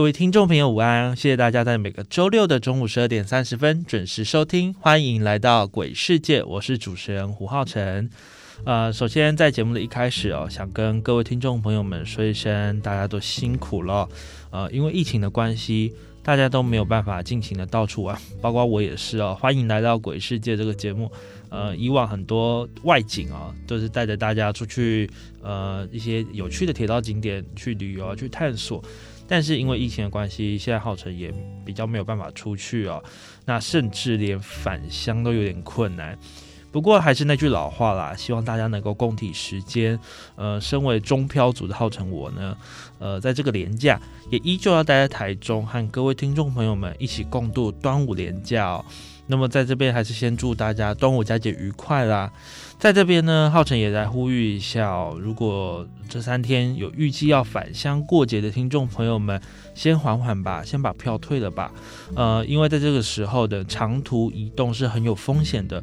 各位听众朋友，午安！谢谢大家在每个周六的中午十二点三十分准时收听，欢迎来到鬼世界，我是主持人胡浩辰。呃，首先在节目的一开始哦，想跟各位听众朋友们说一声，大家都辛苦了。呃，因为疫情的关系，大家都没有办法尽情的到处玩，包括我也是哦。欢迎来到《鬼世界》这个节目。呃，以往很多外景啊，都是带着大家出去，呃，一些有趣的铁道景点去旅游、去探索。但是因为疫情的关系，现在浩辰也比较没有办法出去哦。那甚至连返乡都有点困难。不过还是那句老话啦，希望大家能够共体时间。呃，身为中漂组的浩辰我呢，呃，在这个年假也依旧要待在台中，和各位听众朋友们一起共度端午连假哦。那么在这边还是先祝大家端午佳节愉快啦。在这边呢，浩辰也来呼吁一下哦，如果这三天有预计要返乡过节的听众朋友们，先缓缓吧，先把票退了吧。呃，因为在这个时候的长途移动是很有风险的。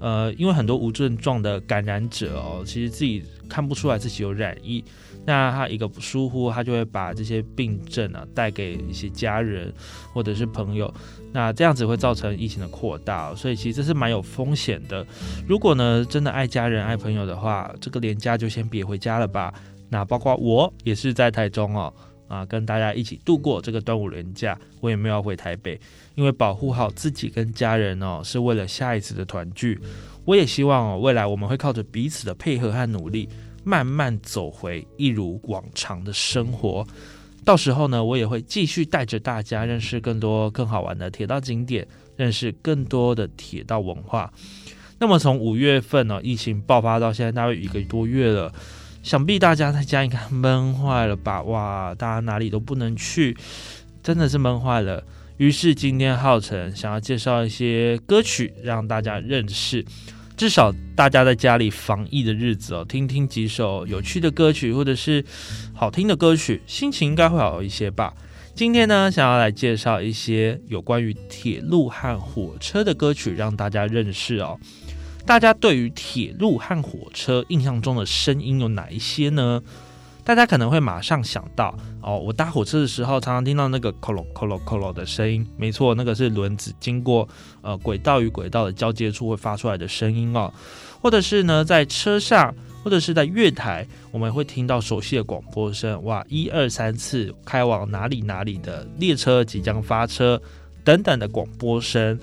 呃，因为很多无症状的感染者哦，其实自己看不出来自己有染疫，那他一个不疏忽，他就会把这些病症啊带给一些家人或者是朋友，那这样子会造成疫情的扩大，所以其实这是蛮有风险的。如果呢真的爱家人爱朋友的话，这个年假就先别回家了吧。那包括我也是在台中哦。啊，跟大家一起度过这个端午连假，我也没有要回台北，因为保护好自己跟家人哦，是为了下一次的团聚。我也希望哦，未来我们会靠着彼此的配合和努力，慢慢走回一如往常的生活。到时候呢，我也会继续带着大家认识更多更好玩的铁道景点，认识更多的铁道文化。那么从五月份呢，疫情爆发到现在，大约一个多月了。想必大家在家应该闷坏了吧？哇，大家哪里都不能去，真的是闷坏了。于是今天浩辰想要介绍一些歌曲让大家认识，至少大家在家里防疫的日子哦，听听几首有趣的歌曲或者是好听的歌曲，心情应该会好一些吧。今天呢，想要来介绍一些有关于铁路和火车的歌曲，让大家认识哦。大家对于铁路和火车印象中的声音有哪一些呢？大家可能会马上想到哦，我搭火车的时候常常听到那个“咯咯咯咯咯咯”的声音，没错，那个是轮子经过呃轨道与轨道的交接处会发出来的声音哦。或者是呢，在车上或者是在月台，我们会听到熟悉的广播声，哇，一二三次开往哪里哪里的列车即将发车等等的广播声。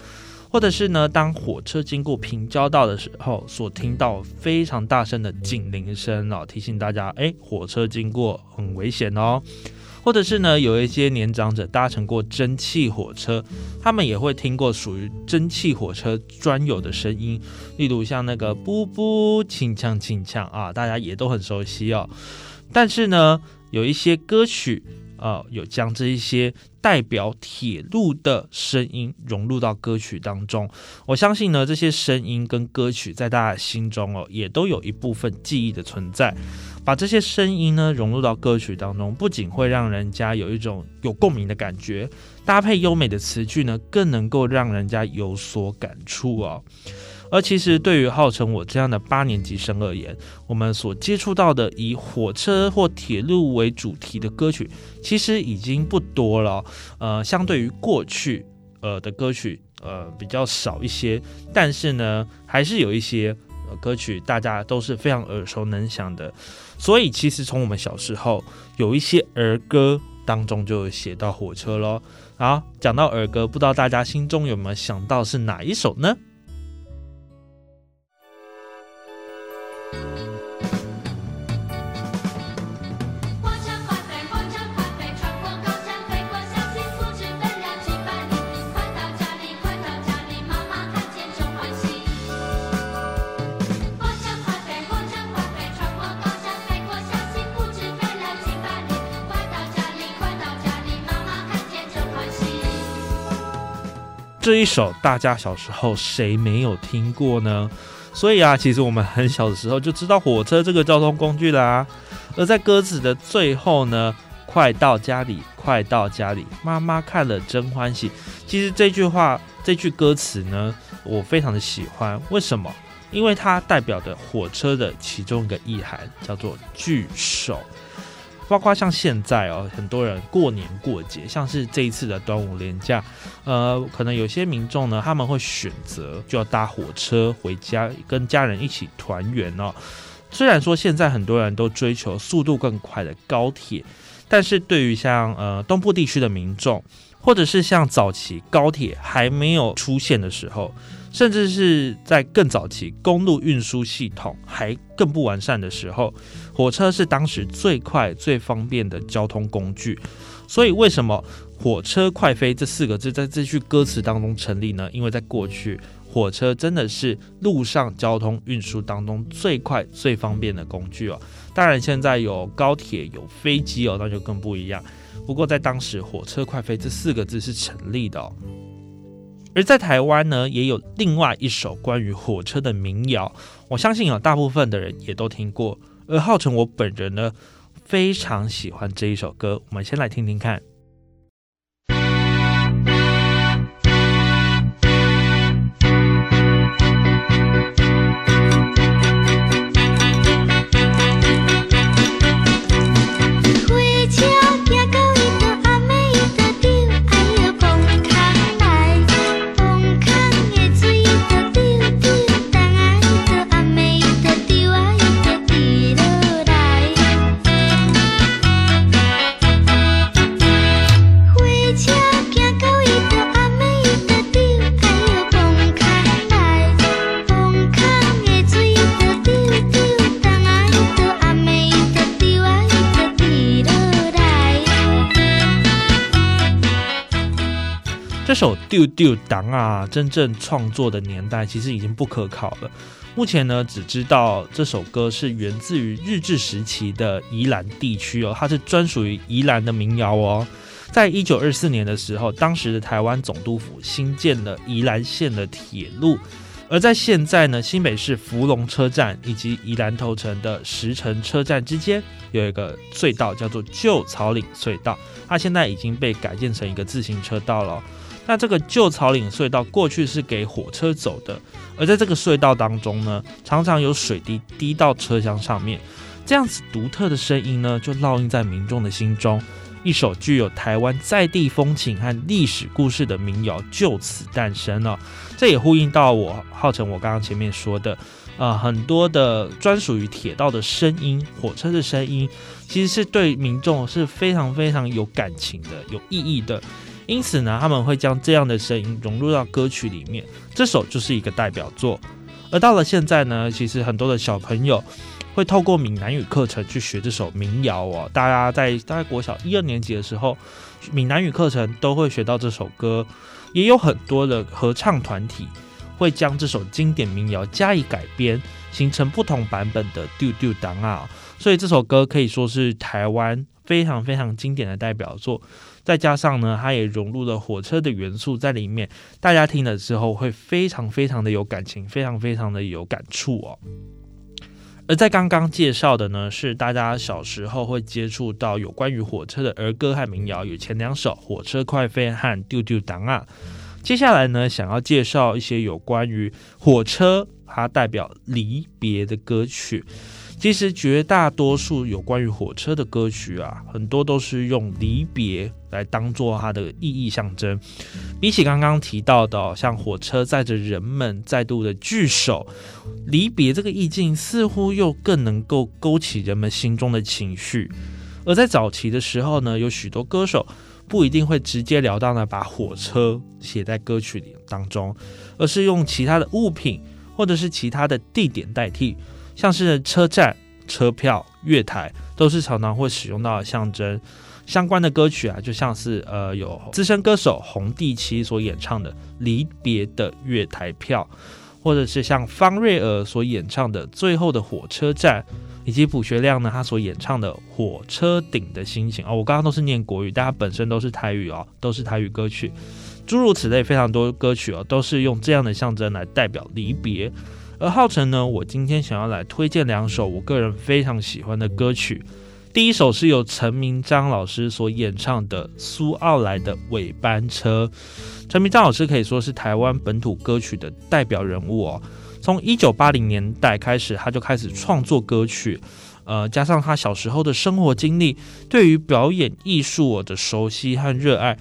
或者是呢，当火车经过平交道的时候，所听到非常大声的警铃声哦，提醒大家，哎，火车经过很危险哦。或者是呢，有一些年长者搭乘过蒸汽火车，他们也会听过属于蒸汽火车专有的声音，例如像那个“噗噗”“轻呛轻呛”啊，大家也都很熟悉哦。但是呢，有一些歌曲。呃，有将这一些代表铁路的声音融入到歌曲当中。我相信呢，这些声音跟歌曲在大家心中哦，也都有一部分记忆的存在。把这些声音呢融入到歌曲当中，不仅会让人家有一种有共鸣的感觉，搭配优美的词句呢，更能够让人家有所感触哦。而其实对于号称我这样的八年级生而言，我们所接触到的以火车或铁路为主题的歌曲，其实已经不多了。呃，相对于过去，呃的歌曲，呃比较少一些。但是呢，还是有一些歌曲大家都是非常耳熟能详的。所以其实从我们小时候，有一些儿歌当中就写到火车喽。好，讲到儿歌，不知道大家心中有没有想到是哪一首呢？这一首大家小时候谁没有听过呢？所以啊，其实我们很小的时候就知道火车这个交通工具啦。而在歌词的最后呢，快到家里，快到家里，妈妈看了真欢喜。其实这句话，这句歌词呢，我非常的喜欢。为什么？因为它代表的火车的其中一个意涵叫做聚首。包括像现在哦，很多人过年过节，像是这一次的端午连假，呃，可能有些民众呢，他们会选择就要搭火车回家，跟家人一起团圆哦。虽然说现在很多人都追求速度更快的高铁，但是对于像呃东部地区的民众，或者是像早期高铁还没有出现的时候。甚至是在更早期，公路运输系统还更不完善的时候，火车是当时最快、最方便的交通工具。所以，为什么“火车快飞”这四个字在这句歌词当中成立呢？因为在过去，火车真的是路上交通运输当中最快、最方便的工具哦。当然，现在有高铁、有飞机哦，那就更不一样。不过，在当时，“火车快飞”这四个字是成立的哦。而在台湾呢，也有另外一首关于火车的民谣，我相信有大部分的人也都听过。而浩辰我本人呢，非常喜欢这一首歌，我们先来听听看。首丢丢档啊，真正创作的年代其实已经不可考了。目前呢，只知道这首歌是源自于日治时期的宜兰地区哦，它是专属于宜兰的民谣哦。在一九二四年的时候，当时的台湾总督府新建了宜兰县的铁路，而在现在呢，新北市福隆车站以及宜兰头城的石城车站之间有一个隧道，叫做旧草岭隧道，它现在已经被改建成一个自行车道了。那这个旧草岭隧道过去是给火车走的，而在这个隧道当中呢，常常有水滴滴到车厢上面，这样子独特的声音呢，就烙印在民众的心中。一首具有台湾在地风情和历史故事的民谣就此诞生了。这也呼应到我浩成我刚刚前面说的，呃，很多的专属于铁道的声音、火车的声音，其实是对民众是非常非常有感情的、有意义的。因此呢，他们会将这样的声音融入到歌曲里面，这首就是一个代表作。而到了现在呢，其实很多的小朋友会透过闽南语课程去学这首民谣哦。大家在大概国小一二年级的时候，闽南语课程都会学到这首歌，也有很多的合唱团体会将这首经典民谣加以改编，形成不同版本的丢丢档啊。所以这首歌可以说是台湾非常非常经典的代表作。再加上呢，它也融入了火车的元素在里面，大家听了之后会非常非常的有感情，非常非常的有感触哦。而在刚刚介绍的呢，是大家小时候会接触到有关于火车的儿歌和民谣，有前两首《火车快飞》和《丢丢档案》。接下来呢，想要介绍一些有关于火车，它代表离别的歌曲。其实绝大多数有关于火车的歌曲啊，很多都是用离别来当做它的意义象征。比起刚刚提到的，像火车载着人们再度的聚首，离别这个意境似乎又更能够勾起人们心中的情绪。而在早期的时候呢，有许多歌手不一定会直截了当的把火车写在歌曲里当中，而是用其他的物品或者是其他的地点代替。像是车站、车票、月台，都是常常会使用到的象征。相关的歌曲啊，就像是呃，有资深歌手洪地七所演唱的《离别的月台票》，或者是像方瑞尔所演唱的《最后的火车站》，以及卜学亮呢他所演唱的《火车顶的心情》哦。我刚刚都是念国语，但他本身都是台语哦，都是台语歌曲。诸如此类非常多歌曲哦，都是用这样的象征来代表离别。而浩辰呢，我今天想要来推荐两首我个人非常喜欢的歌曲。第一首是由陈明章老师所演唱的苏奥来的尾班车。陈明章老师可以说是台湾本土歌曲的代表人物哦。从一九八零年代开始，他就开始创作歌曲。呃，加上他小时候的生活经历，对于表演艺术的熟悉和热爱，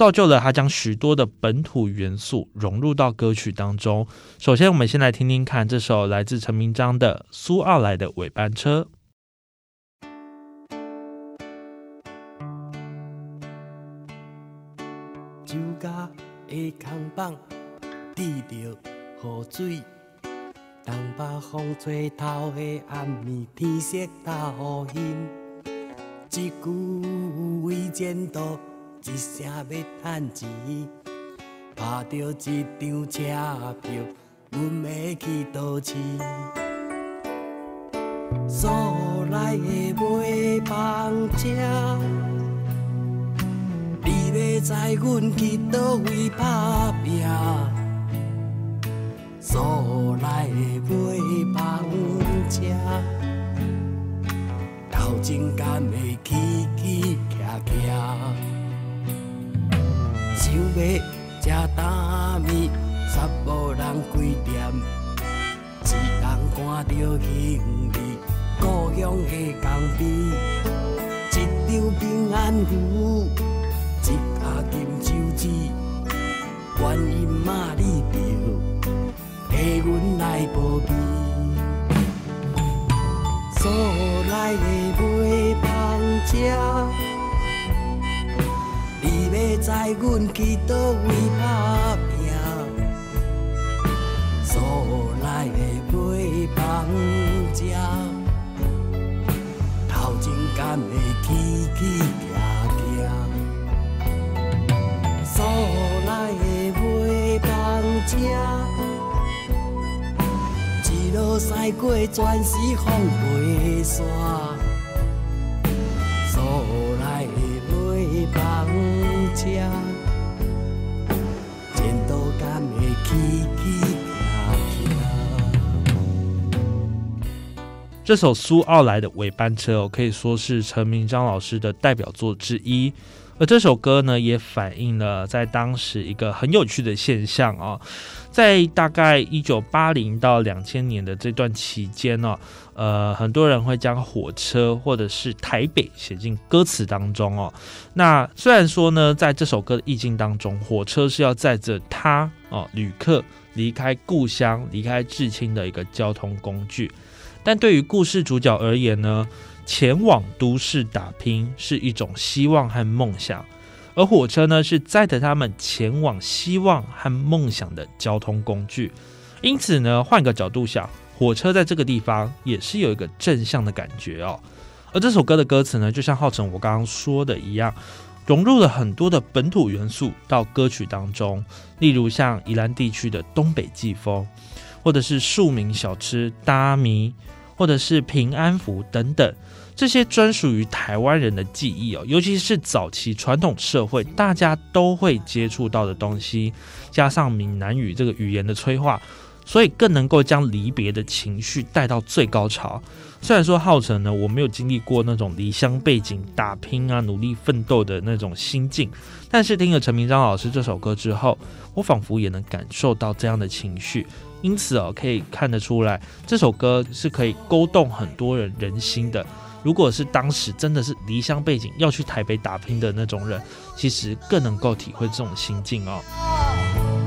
造就了他将许多的本土元素融入到歌曲当中。首先，我们先来听听看这首来自陈明章的《苏澳来的尾班车》。酒家的空棒，滴着雨水。东北风吹透的暗暝，天色透阴。一句为前途，一声要趁钱。拍着一张车票，阮要去倒市。所内的尾班车，你要载阮去倒位打拼？所内的尾班车，头前敢会起起徛徛，想要吃大面，煞无人开店，一人赶着行李，故乡的江边，一张平安符，一盒金手指，观音妈你着。替阮来保庇，所来的尾班车，你要载阮去倒位打拼？所来的尾班车，头前敢会起起行行？所来的尾班车。路驶过全是风飞沙，所来的尾班前途敢会起起这首苏奥来的尾班车哦，可以说是陈明章老师的代表作之一。而这首歌呢，也反映了在当时一个很有趣的现象啊，在大概一九八零到两千年的这段期间呢，呃，很多人会将火车或者是台北写进歌词当中哦。那虽然说呢，在这首歌的意境当中，火车是要载着他哦旅客离开故乡、离开至亲的一个交通工具，但对于故事主角而言呢？前往都市打拼是一种希望和梦想，而火车呢是载着他们前往希望和梦想的交通工具。因此呢，换个角度想，火车在这个地方也是有一个正向的感觉哦。而这首歌的歌词呢，就像浩辰我刚刚说的一样，融入了很多的本土元素到歌曲当中，例如像宜兰地区的东北季风，或者是庶民小吃搭米，或者是平安符等等。这些专属于台湾人的记忆哦，尤其是早期传统社会大家都会接触到的东西，加上闽南语这个语言的催化，所以更能够将离别的情绪带到最高潮。虽然说浩辰呢，我没有经历过那种离乡背景打拼啊、努力奋斗的那种心境，但是听了陈明章老师这首歌之后，我仿佛也能感受到这样的情绪。因此哦，可以看得出来，这首歌是可以勾动很多人人心的。如果是当时真的是离乡背景要去台北打拼的那种人，其实更能够体会这种心境哦。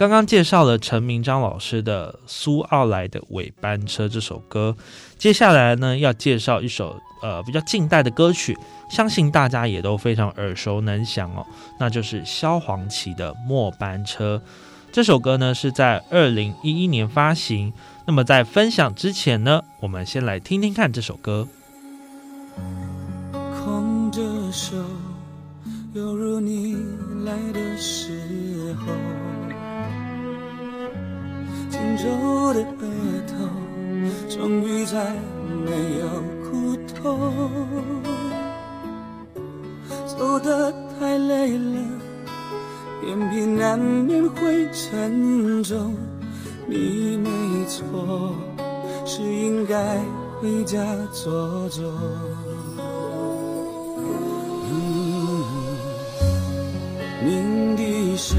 刚刚介绍了陈明章老师的《苏澳来的尾班车》这首歌，接下来呢要介绍一首呃比较近代的歌曲，相信大家也都非常耳熟能详哦，那就是萧煌奇的《末班车》。这首歌呢是在二零一一年发行。那么在分享之前呢，我们先来听听看这首歌。空着手，犹如你来的时候，紧皱的额头，终于再没有苦痛。走得太累了，眼皮难免会沉重。你没错，是应该回家坐坐。鸣笛声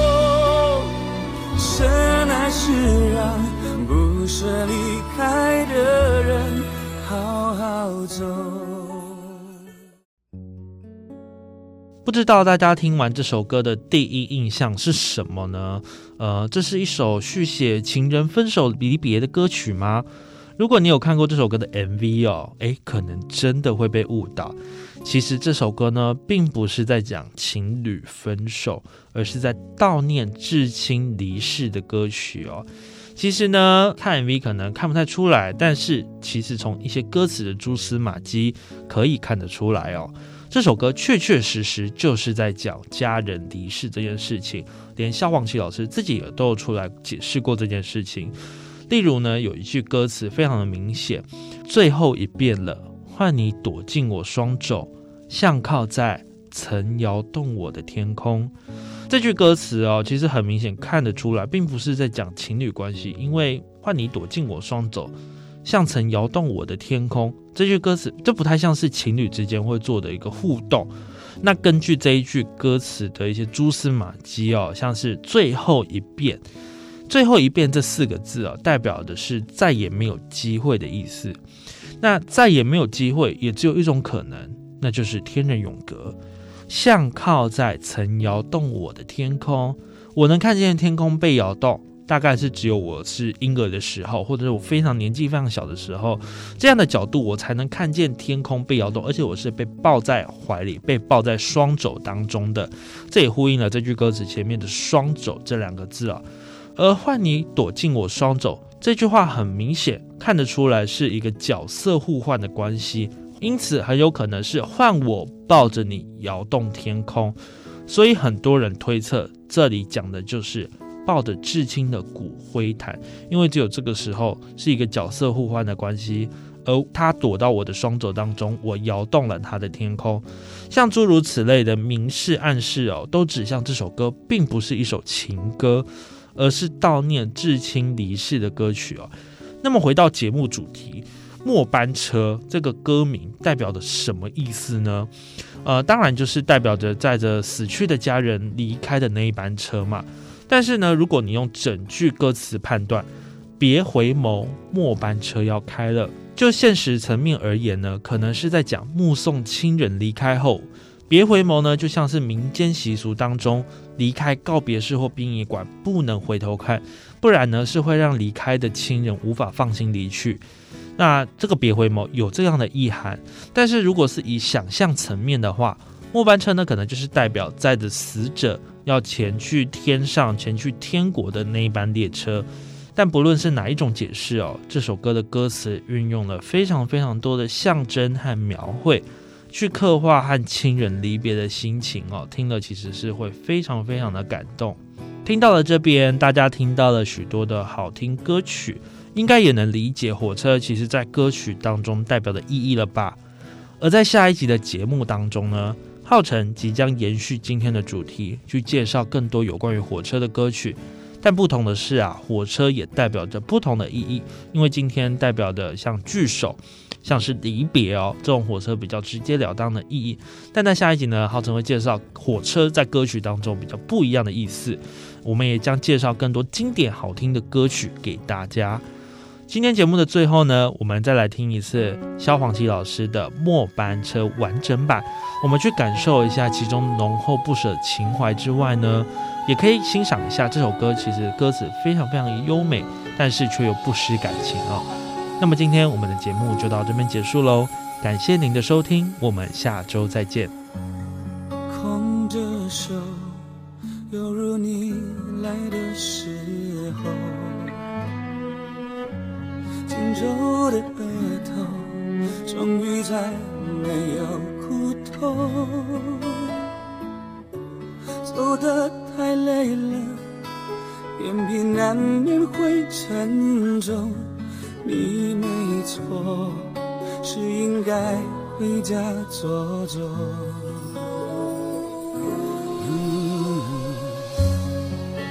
真爱是让不舍离开的人好好走。不知道大家听完这首歌的第一印象是什么呢？呃，这是一首续写情人分手离别的歌曲吗？如果你有看过这首歌的 MV 哦，诶，可能真的会被误导。其实这首歌呢，并不是在讲情侣分手，而是在悼念至亲离世的歌曲哦。其实呢，看 MV 可能看不太出来，但是其实从一些歌词的蛛丝马迹可以看得出来哦。这首歌确确实实就是在讲家人离世这件事情，连萧煌奇老师自己也都有出来解释过这件事情。例如呢，有一句歌词非常的明显，最后一遍了。换你躲进我双肘，像靠在曾摇动我的天空。这句歌词哦，其实很明显看得出来，并不是在讲情侣关系。因为换你躲进我双肘，像曾摇动我的天空。这句歌词这不太像是情侣之间会做的一个互动。那根据这一句歌词的一些蛛丝马迹哦，像是最后一遍，最后一遍这四个字啊，代表的是再也没有机会的意思。那再也没有机会，也只有一种可能，那就是天人永隔。像靠在曾摇动我的天空，我能看见天空被摇动，大概是只有我是婴儿的时候，或者是我非常年纪非常小的时候，这样的角度我才能看见天空被摇动，而且我是被抱在怀里，被抱在双肘当中的。这也呼应了这句歌词前面的“双肘”这两个字啊。而换你躲进我双肘。这句话很明显看得出来是一个角色互换的关系，因此很有可能是换我抱着你摇动天空，所以很多人推测这里讲的就是抱着至亲的骨灰坛，因为只有这个时候是一个角色互换的关系，而他躲到我的双肘当中，我摇动了他的天空，像诸如此类的明示暗示哦，都指向这首歌并不是一首情歌。而是悼念至亲离世的歌曲哦。那么回到节目主题，《末班车》这个歌名代表的什么意思呢？呃，当然就是代表着载着死去的家人离开的那一班车嘛。但是呢，如果你用整句歌词判断，“别回眸，末班车要开了”，就现实层面而言呢，可能是在讲目送亲人离开后。别回眸呢，就像是民间习俗当中，离开告别式或殡仪馆不能回头看，不然呢是会让离开的亲人无法放心离去。那这个别回眸有这样的意涵，但是如果是以想象层面的话，末班车呢可能就是代表载着死者要前去天上、前去天国的那一班列车。但不论是哪一种解释哦，这首歌的歌词运用了非常非常多的象征和描绘。去刻画和亲人离别的心情哦，听了其实是会非常非常的感动。听到了这边，大家听到了许多的好听歌曲，应该也能理解火车其实在歌曲当中代表的意义了吧？而在下一集的节目当中呢，浩辰即将延续今天的主题，去介绍更多有关于火车的歌曲。但不同的是啊，火车也代表着不同的意义，因为今天代表的像聚首。像是离别哦，这种火车比较直截了当的意义。但在下一集呢，浩辰会介绍火车在歌曲当中比较不一样的意思。我们也将介绍更多经典好听的歌曲给大家。今天节目的最后呢，我们再来听一次萧煌奇老师的《末班车》完整版，我们去感受一下其中浓厚不舍情怀之外呢，也可以欣赏一下这首歌，其实歌词非常非常优美，但是却又不失感情哦。那么今天我们的节目就到这边结束喽，感谢您的收听，我们下周再见。空着手，犹如你来的时候，紧皱的额头，终于再没有苦痛。走得太累了，眼皮难免会沉重。你没错，是应该回家坐坐。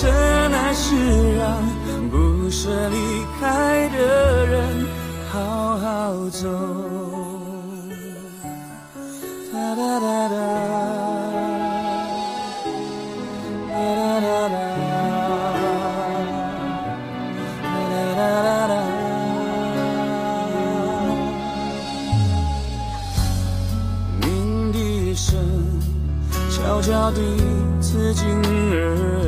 深爱是让不舍离开的人好好走。哒哒哒哒。悄悄地刺进耳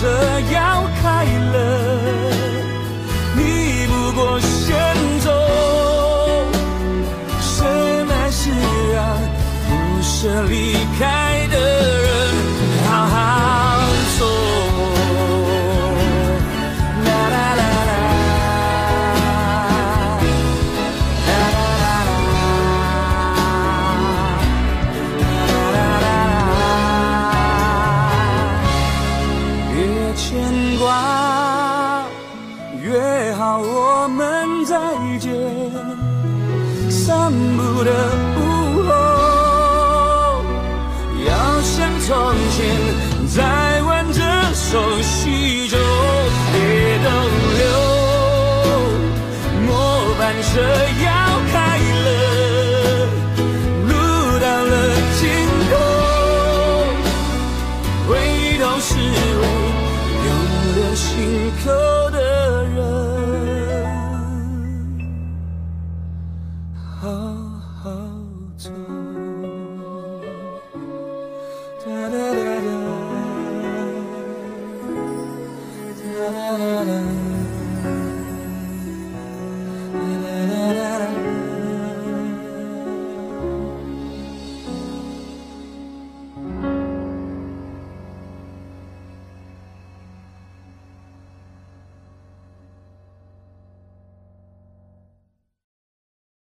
这样这样